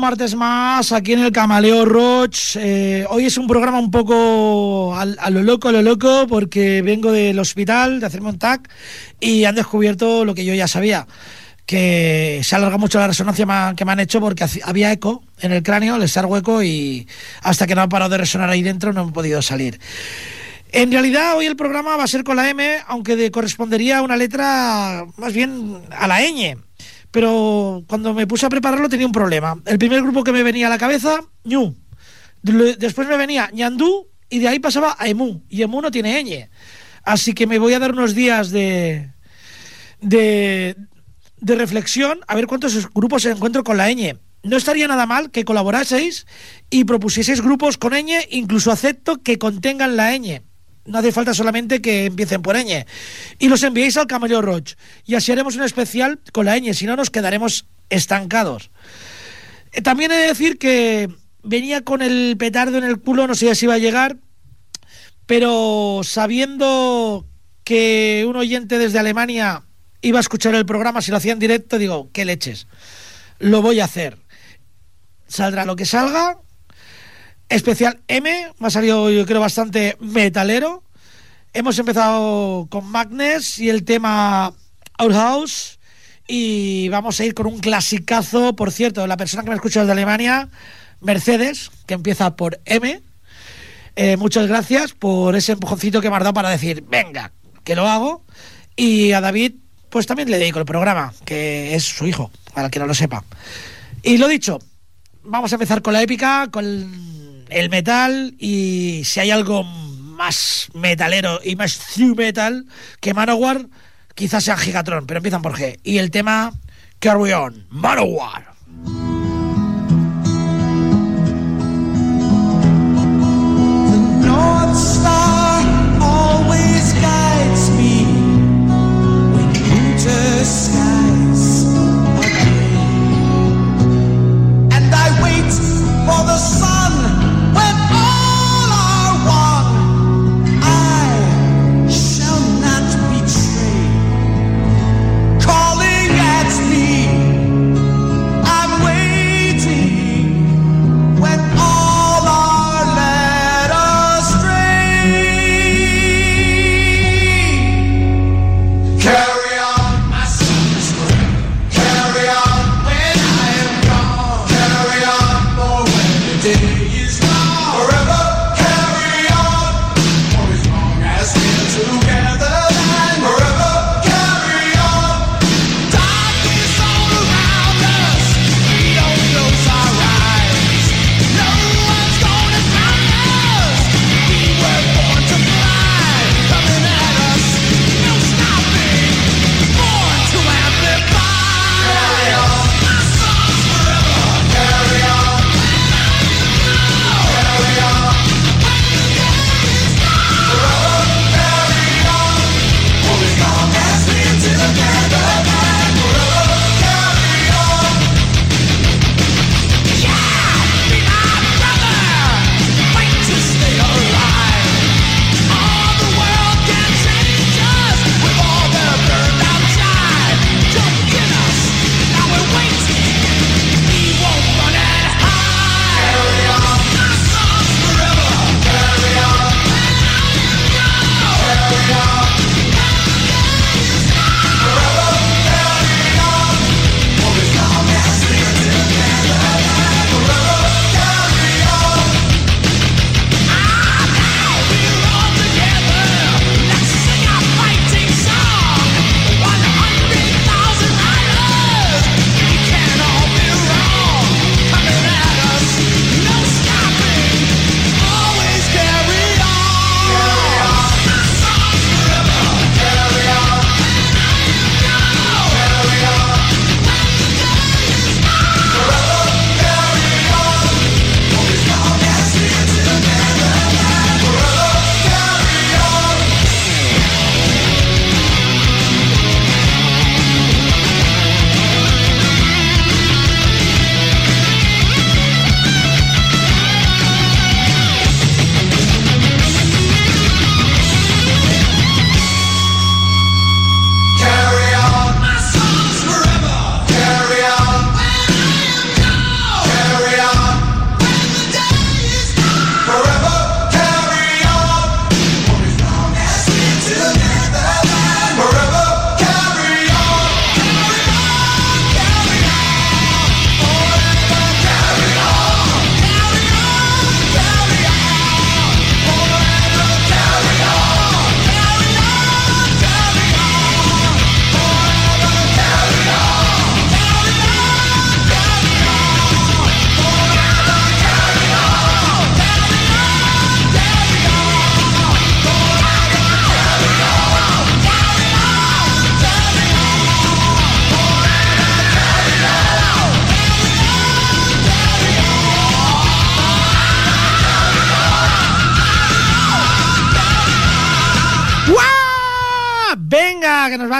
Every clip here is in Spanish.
martes más aquí en el Camaleo Roach. Eh, hoy es un programa un poco al- a, lo loco, a lo loco, porque vengo del hospital de hacerme un TAC y han descubierto lo que yo ya sabía, que se alarga mucho la resonancia que me han hecho porque había eco en el cráneo, el estar hueco y hasta que no ha parado de resonar ahí dentro no he podido salir. En realidad hoy el programa va a ser con la M, aunque de- correspondería a una letra más bien a la ñ. Pero cuando me puse a prepararlo tenía un problema. El primer grupo que me venía a la cabeza, ñu. Después me venía ñandú y de ahí pasaba a emu. Y emu no tiene ñ. Así que me voy a dar unos días de, de, de reflexión a ver cuántos grupos encuentro con la ñ. No estaría nada mal que colaboraseis y propusieseis grupos con ñ, incluso acepto que contengan la ñ. No hace falta solamente que empiecen por ñ. Y los enviéis al Cameleo Roach. Y así haremos un especial con la ñ, si no nos quedaremos estancados. Eh, También he de decir que venía con el petardo en el culo, no sé si iba a llegar, pero sabiendo que un oyente desde Alemania iba a escuchar el programa si lo hacía en directo, digo, qué leches, lo voy a hacer. Saldrá lo que salga. Especial M, me ha salido yo creo bastante metalero. Hemos empezado con Magnes y el tema Outhouse. Y vamos a ir con un clasicazo, por cierto, la persona que me escucha desde Alemania, Mercedes, que empieza por M. Eh, muchas gracias por ese empujoncito que me has dado para decir, venga, que lo hago. Y a David, pues también le dedico el programa, que es su hijo, para el que no lo sepa. Y lo dicho, vamos a empezar con la épica, con el metal y si hay algo metalero y más true metal que Manowar, quizás sea Gigatron, pero empiezan por G. Y el tema Carry On, Manowar.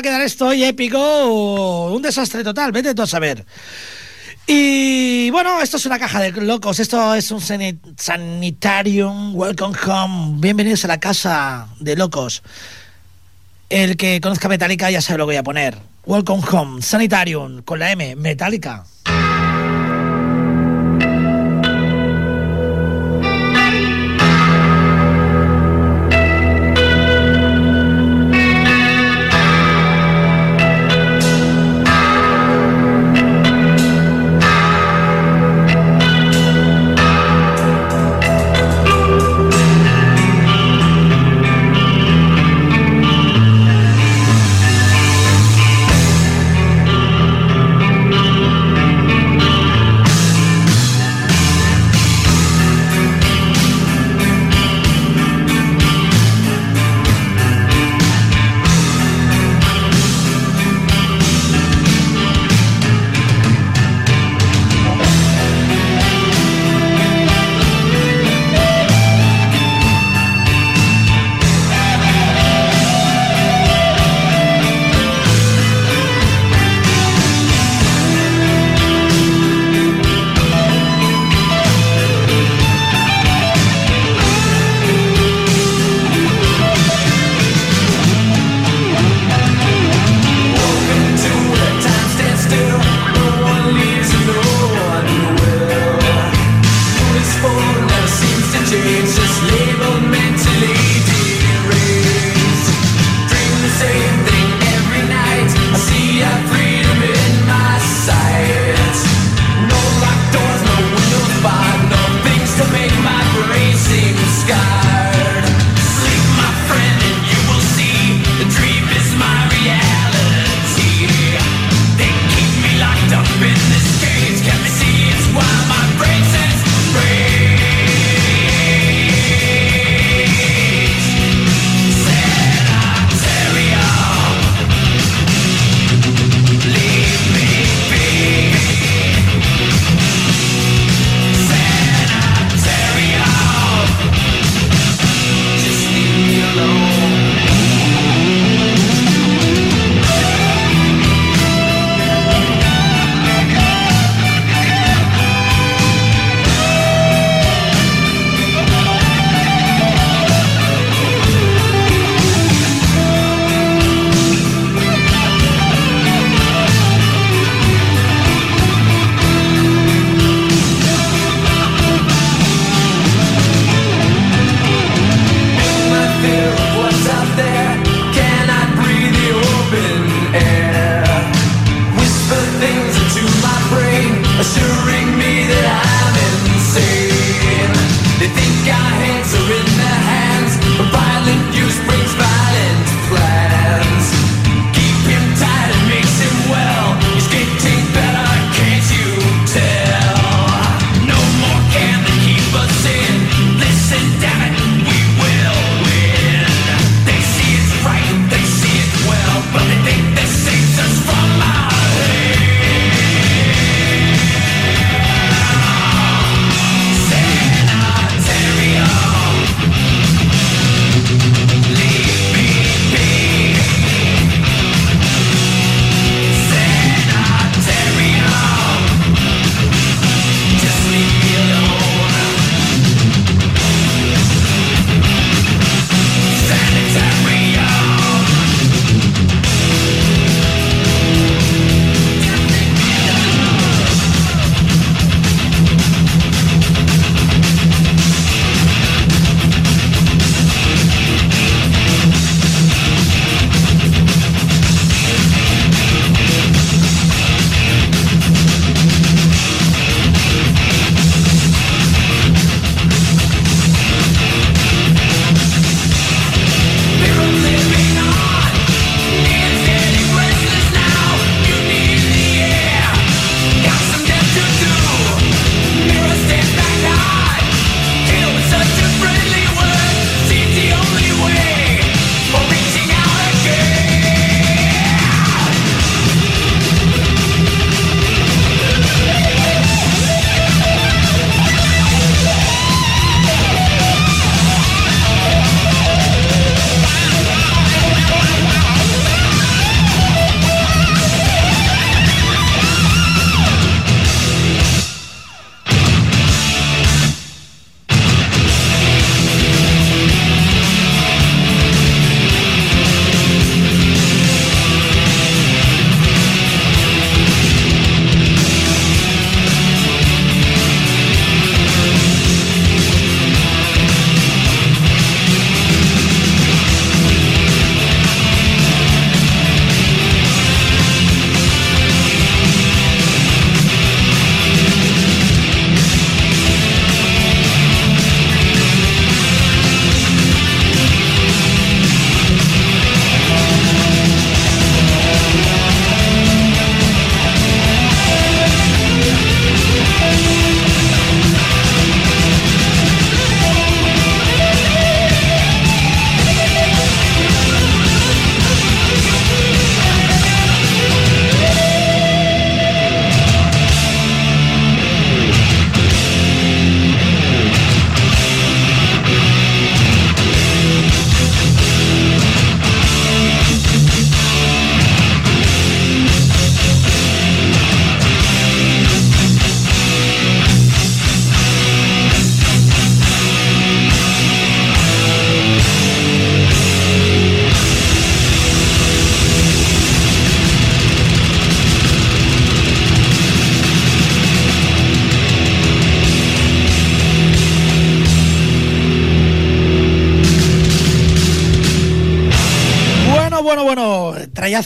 A quedar esto hoy épico o un desastre total, vete tú a saber. Y bueno, esto es una caja de locos, esto es un sani- sanitarium, welcome home, bienvenidos a la casa de locos. El que conozca Metallica ya sabe lo que voy a poner. Welcome home, sanitarium, con la M, Metallica.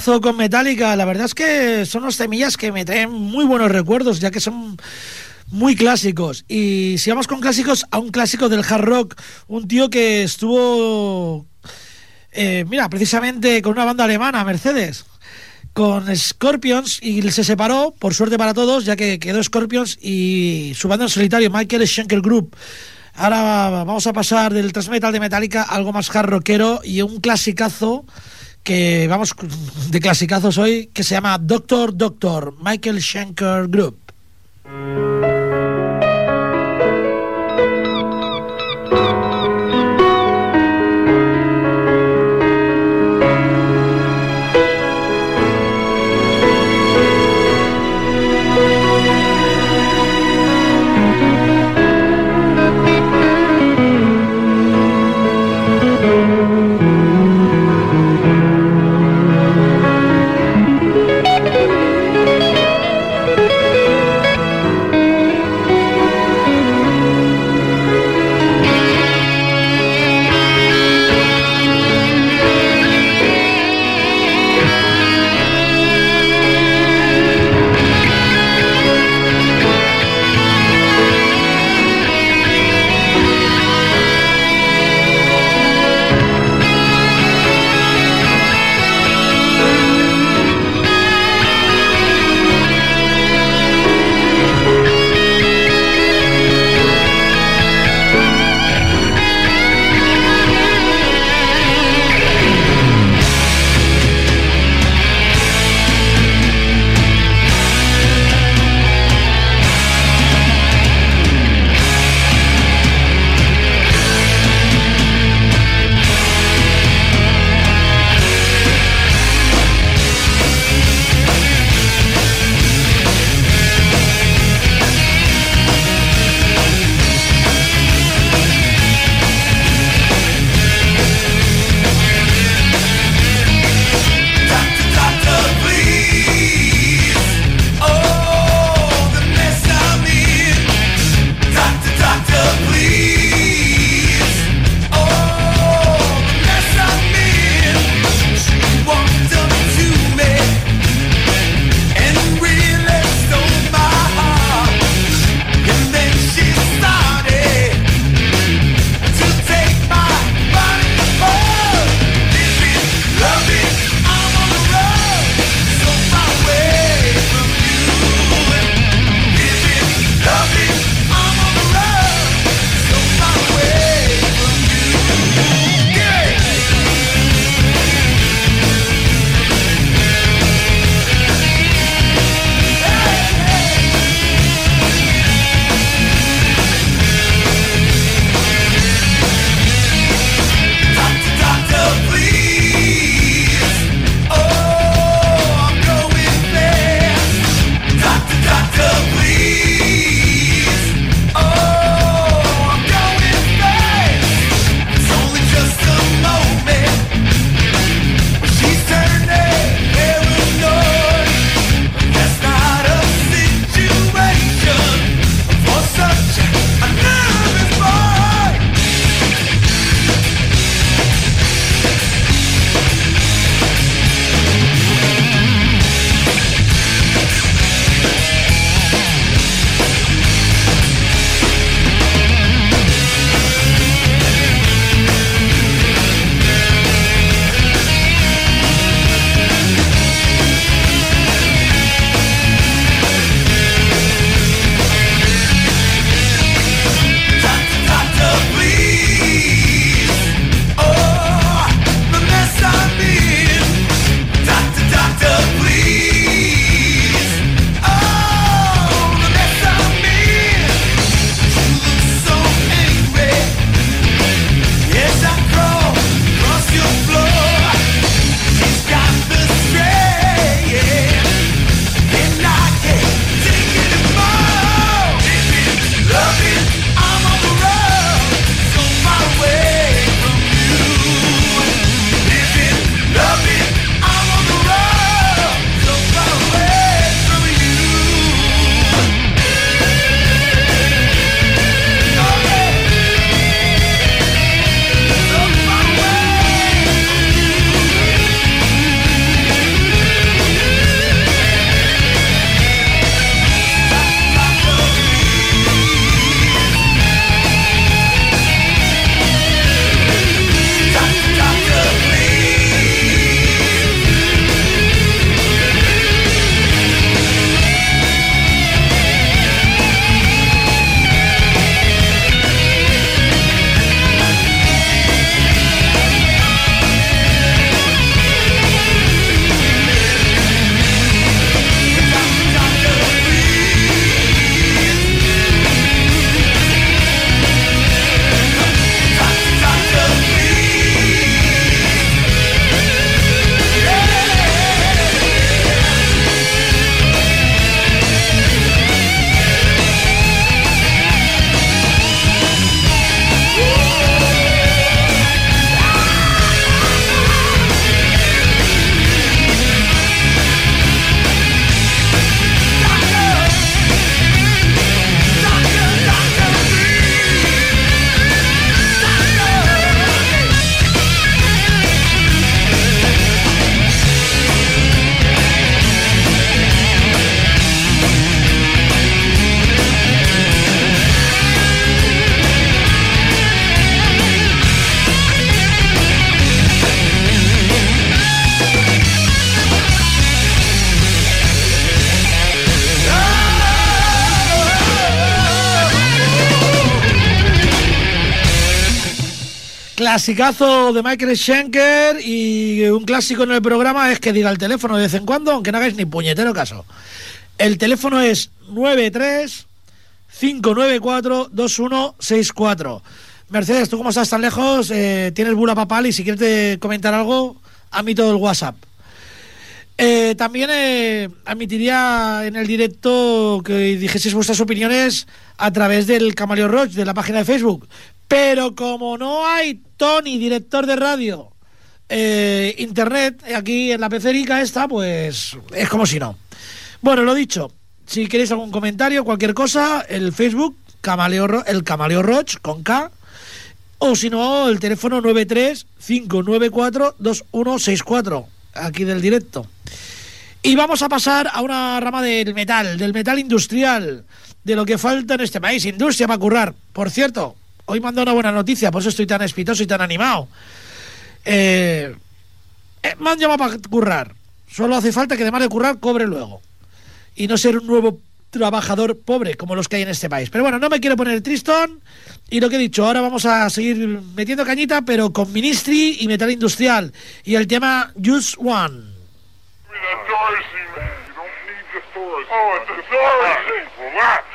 Con Metallica. La verdad es que son unos temillas que me traen muy buenos recuerdos, ya que son muy clásicos. Y si vamos con clásicos, a un clásico del hard rock, un tío que estuvo, eh, mira, precisamente con una banda alemana, Mercedes, con Scorpions, y se separó, por suerte para todos, ya que quedó Scorpions y su banda en solitario, Michael Schenker Group. Ahora vamos a pasar del thrash metal de Metallica a algo más hard rockero y un clasicazo que vamos de clasicazos hoy que se llama Doctor Doctor Michael Schenker Group. Clasicazo de Michael Schenker y un clásico en el programa es que diga el teléfono de vez en cuando, aunque no hagáis ni puñetero caso. El teléfono es 93 594 2164. Mercedes, tú como estás tan lejos, eh, tienes bula papal y si quieres comentar algo, todo el WhatsApp. Eh, también eh, admitiría en el directo que dijeseis vuestras opiniones a través del Camaleo Roach, de la página de Facebook. Pero como no hay Tony, director de radio, eh, internet, aquí en la pecerica esta, pues es como si no. Bueno, lo dicho, si queréis algún comentario, cualquier cosa, el Facebook, Camaleo, el Camaleo Roach, con K, o si no, el teléfono 93-594-2164, aquí del directo. Y vamos a pasar a una rama del metal, del metal industrial, de lo que falta en este país, industria para currar. Por cierto, hoy mando una buena noticia, por eso estoy tan espitoso y tan animado. Eh, eh, llamado para currar. Solo hace falta que además de currar, cobre luego. Y no ser un nuevo trabajador pobre como los que hay en este país. Pero bueno, no me quiero poner tristón. Y lo que he dicho, ahora vamos a seguir metiendo cañita, pero con Ministry y Metal Industrial. Y el tema Just One. authority. Oh,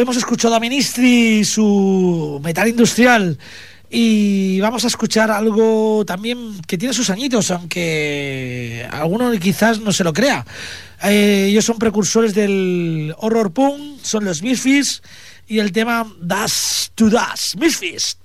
Hemos escuchado a Ministry, su metal industrial, y vamos a escuchar algo también que tiene sus añitos, aunque alguno quizás no se lo crea. Eh, ellos son precursores del horror punk, son los Misfits, y el tema Das to Das, Misfits.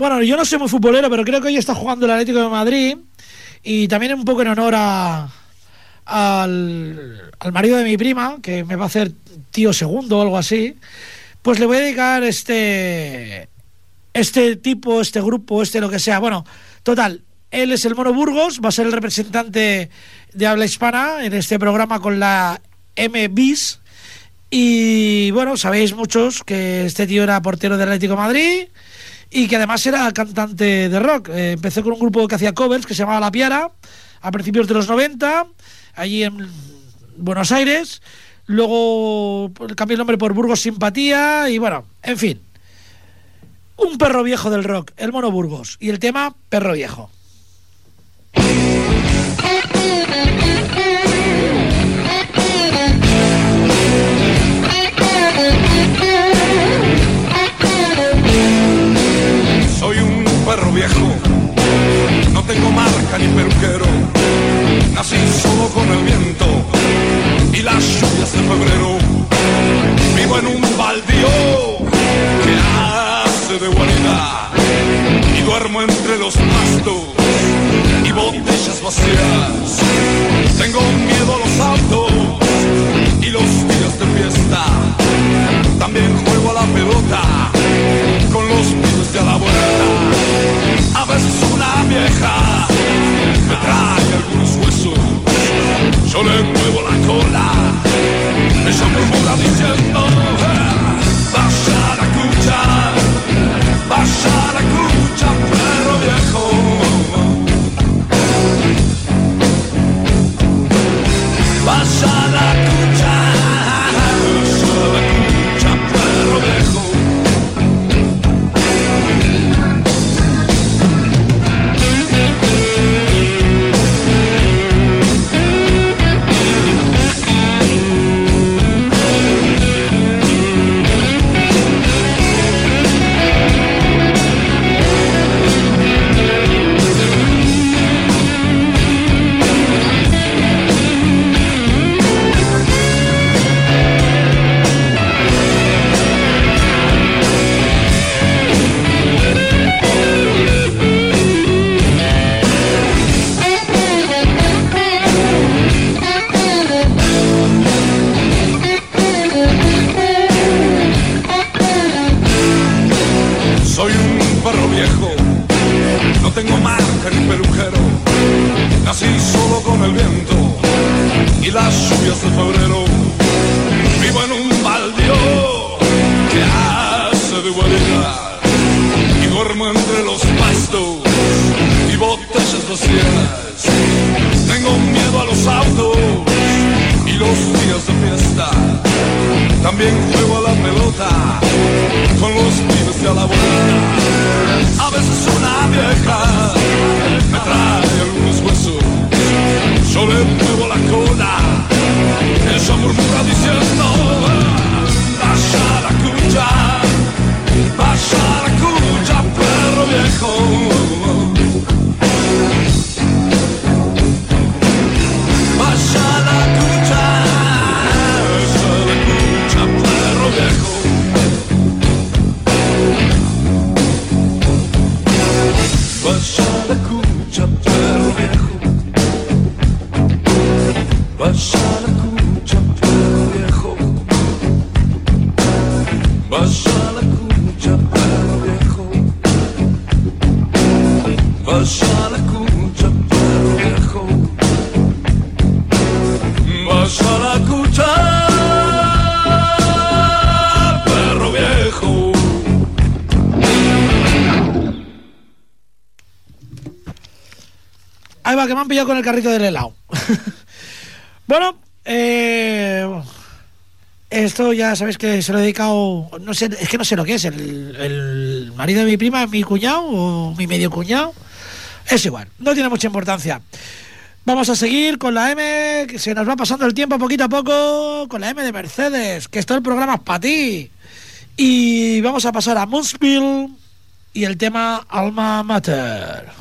Bueno, yo no soy muy futbolero, pero creo que hoy está jugando el Atlético de Madrid y también un poco en honor a, al, al marido de mi prima, que me va a hacer tío segundo o algo así, pues le voy a dedicar este este tipo, este grupo, este lo que sea. Bueno, total, él es el Mono Burgos, va a ser el representante de habla hispana en este programa con la MBIS. Y bueno, sabéis muchos que este tío era portero del Atlético de Madrid y que además era cantante de rock. Eh, empezó con un grupo que hacía covers que se llamaba La Piara a principios de los 90, allí en Buenos Aires. Luego cambió el nombre por Burgos Simpatía y bueno, en fin. Un perro viejo del rock, el Mono Burgos. Y el tema Perro Viejo. Viejo, no tengo marca ni peluquero. Nací solo con el viento y las lluvias de febrero. Vivo en un baldío que hace de guarida y duermo entre los pastos y botellas vacías. Tengo miedo a los autos y los días de fiesta. También juego a la los días de fiesta. También juego a la pelota con los pibes de a la vuelta. A veces una vieja pillado con el carrito del helado. bueno, eh, esto ya sabéis que se lo he dedicado. No sé, es que no sé lo que es. El, el marido de mi prima, mi cuñado o mi medio cuñado. Es igual, no tiene mucha importancia. Vamos a seguir con la M, que se nos va pasando el tiempo poquito a poco, con la M de Mercedes, que esto el programa es para ti. Y vamos a pasar a Moonsville y el tema Alma Mater.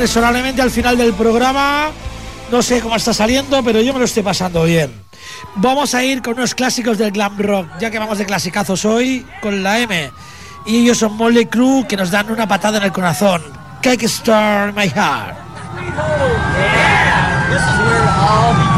Inexorablemente al final del programa. No sé cómo está saliendo, pero yo me lo estoy pasando bien. Vamos a ir con unos clásicos del glam rock, ya que vamos de clasicazos hoy con la M. Y ellos son Molly Crew que nos dan una patada en el corazón. Cake Star My Heart. This is where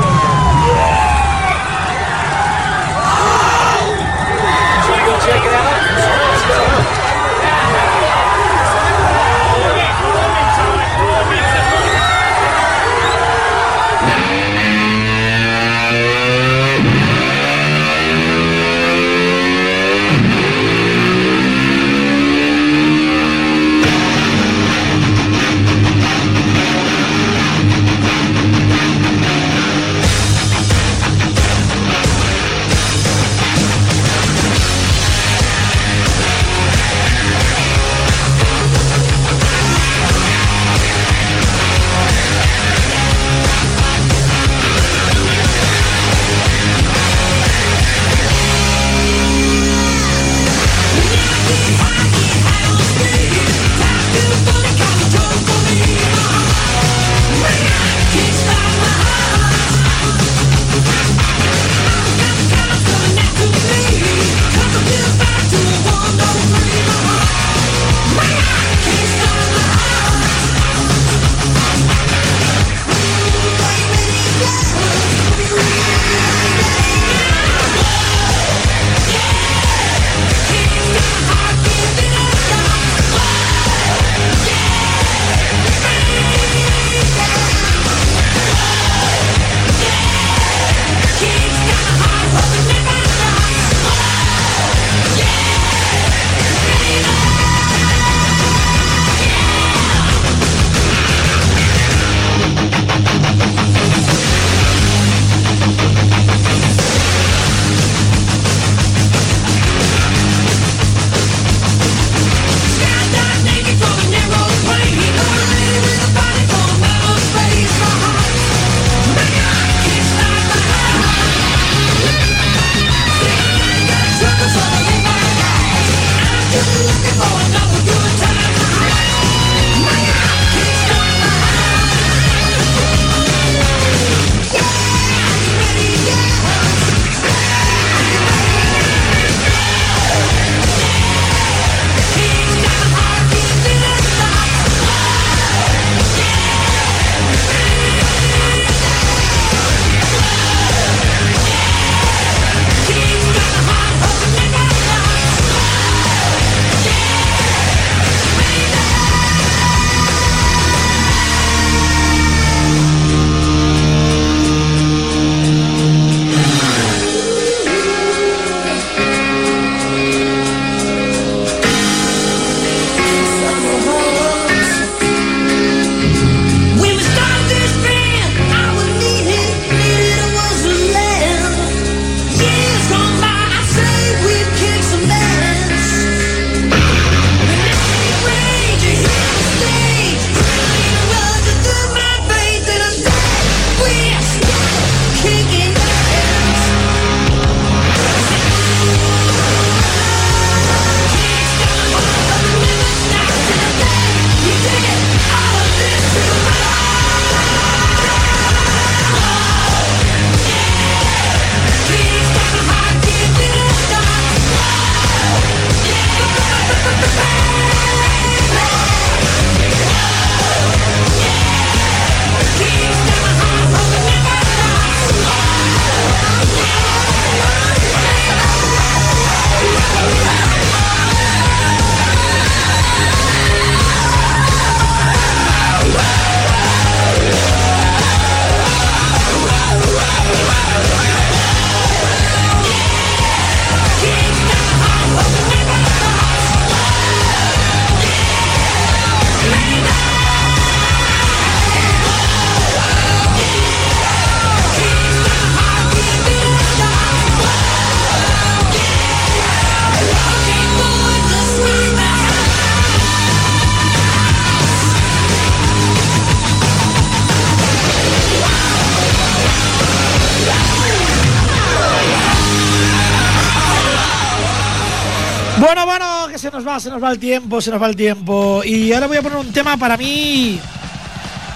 nos va, el tiempo, se nos va el tiempo. Y ahora voy a poner un tema para mí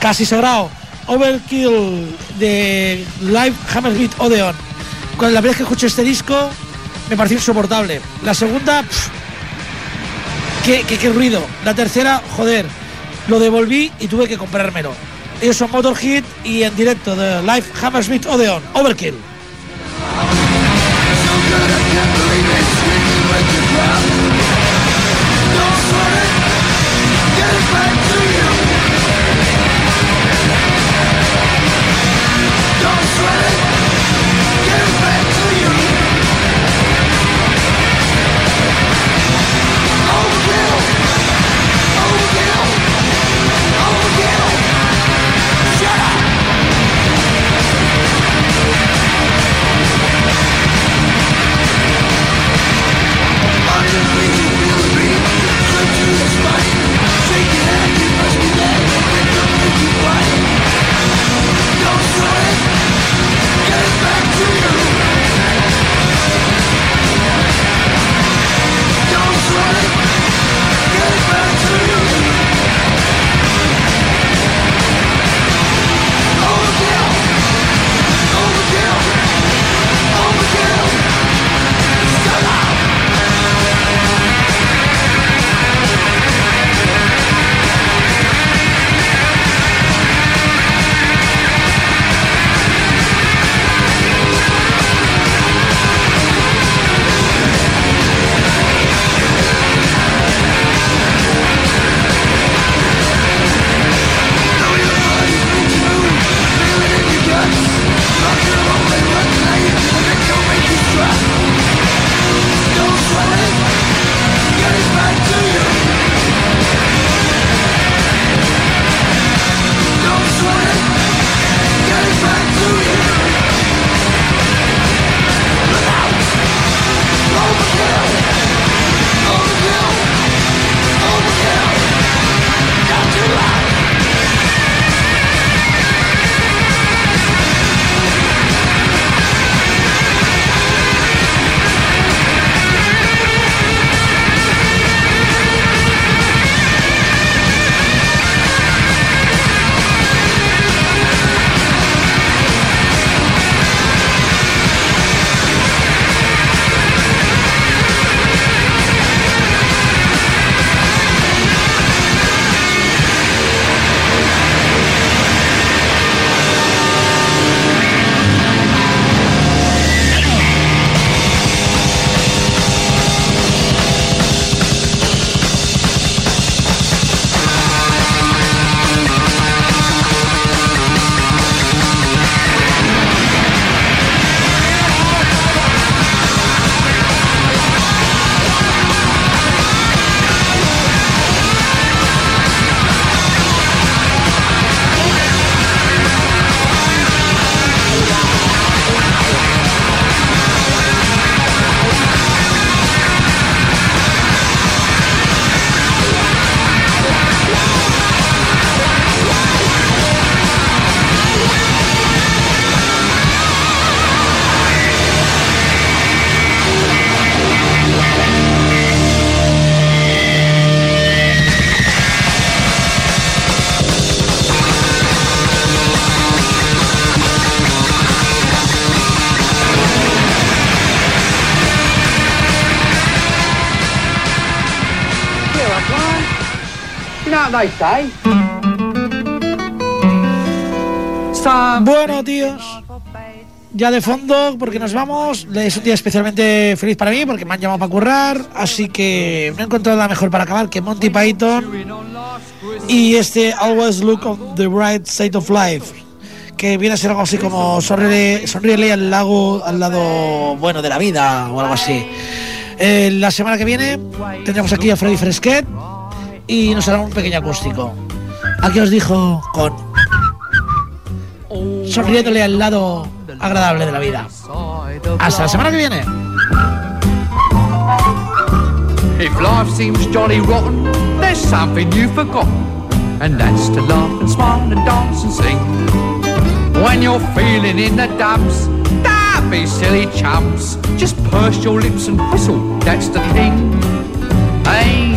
casi sagrado. Overkill de Live Hammersmith Odeon. Cuando la vez que escuché este disco me pareció insoportable. La segunda, pff, qué, qué- qué ruido. La tercera, joder, lo devolví y tuve que comprármelo. Ellos son Motorhead y en directo de Live Hammersmith Odeon. Overkill. back to you say? Some Bueno, tíos, ya de fondo, porque nos vamos. Es un día especialmente feliz para mí, porque me han llamado para currar. Así que no he encontrado nada mejor para acabar que Monty Python y este Always Look on the Bright Side of Life. Que viene a ser algo así como sonríele, sonríele al, lago, al lado bueno de la vida o algo así. Eh, la semana que viene tendremos aquí a Freddy Fresquet y nos hará un pequeño acústico. Aquí os dijo con sonriéndole al lado agradable de la vida. Hasta la semana que viene. If life seems jolly rotten, there's something you've forgotten, and that's to laugh and smile and dance and sing. When you're feeling in the dumps, don't be silly chumps. Just purse your lips and whistle, that's the thing. Ain't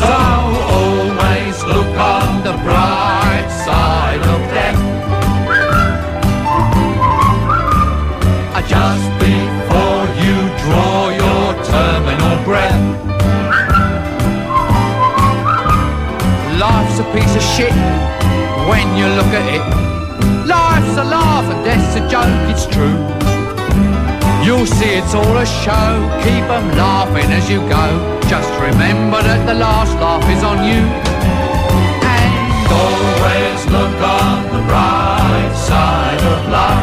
So always look on the bright side of death. Uh, Just before you draw your terminal breath. Life's a piece of shit when you look at it. Life's a laugh and death's a joke, it's true. You'll see it's all a show, keep them laughing as you go. Just remember that the last laugh is on you. And always look on the bright side of life.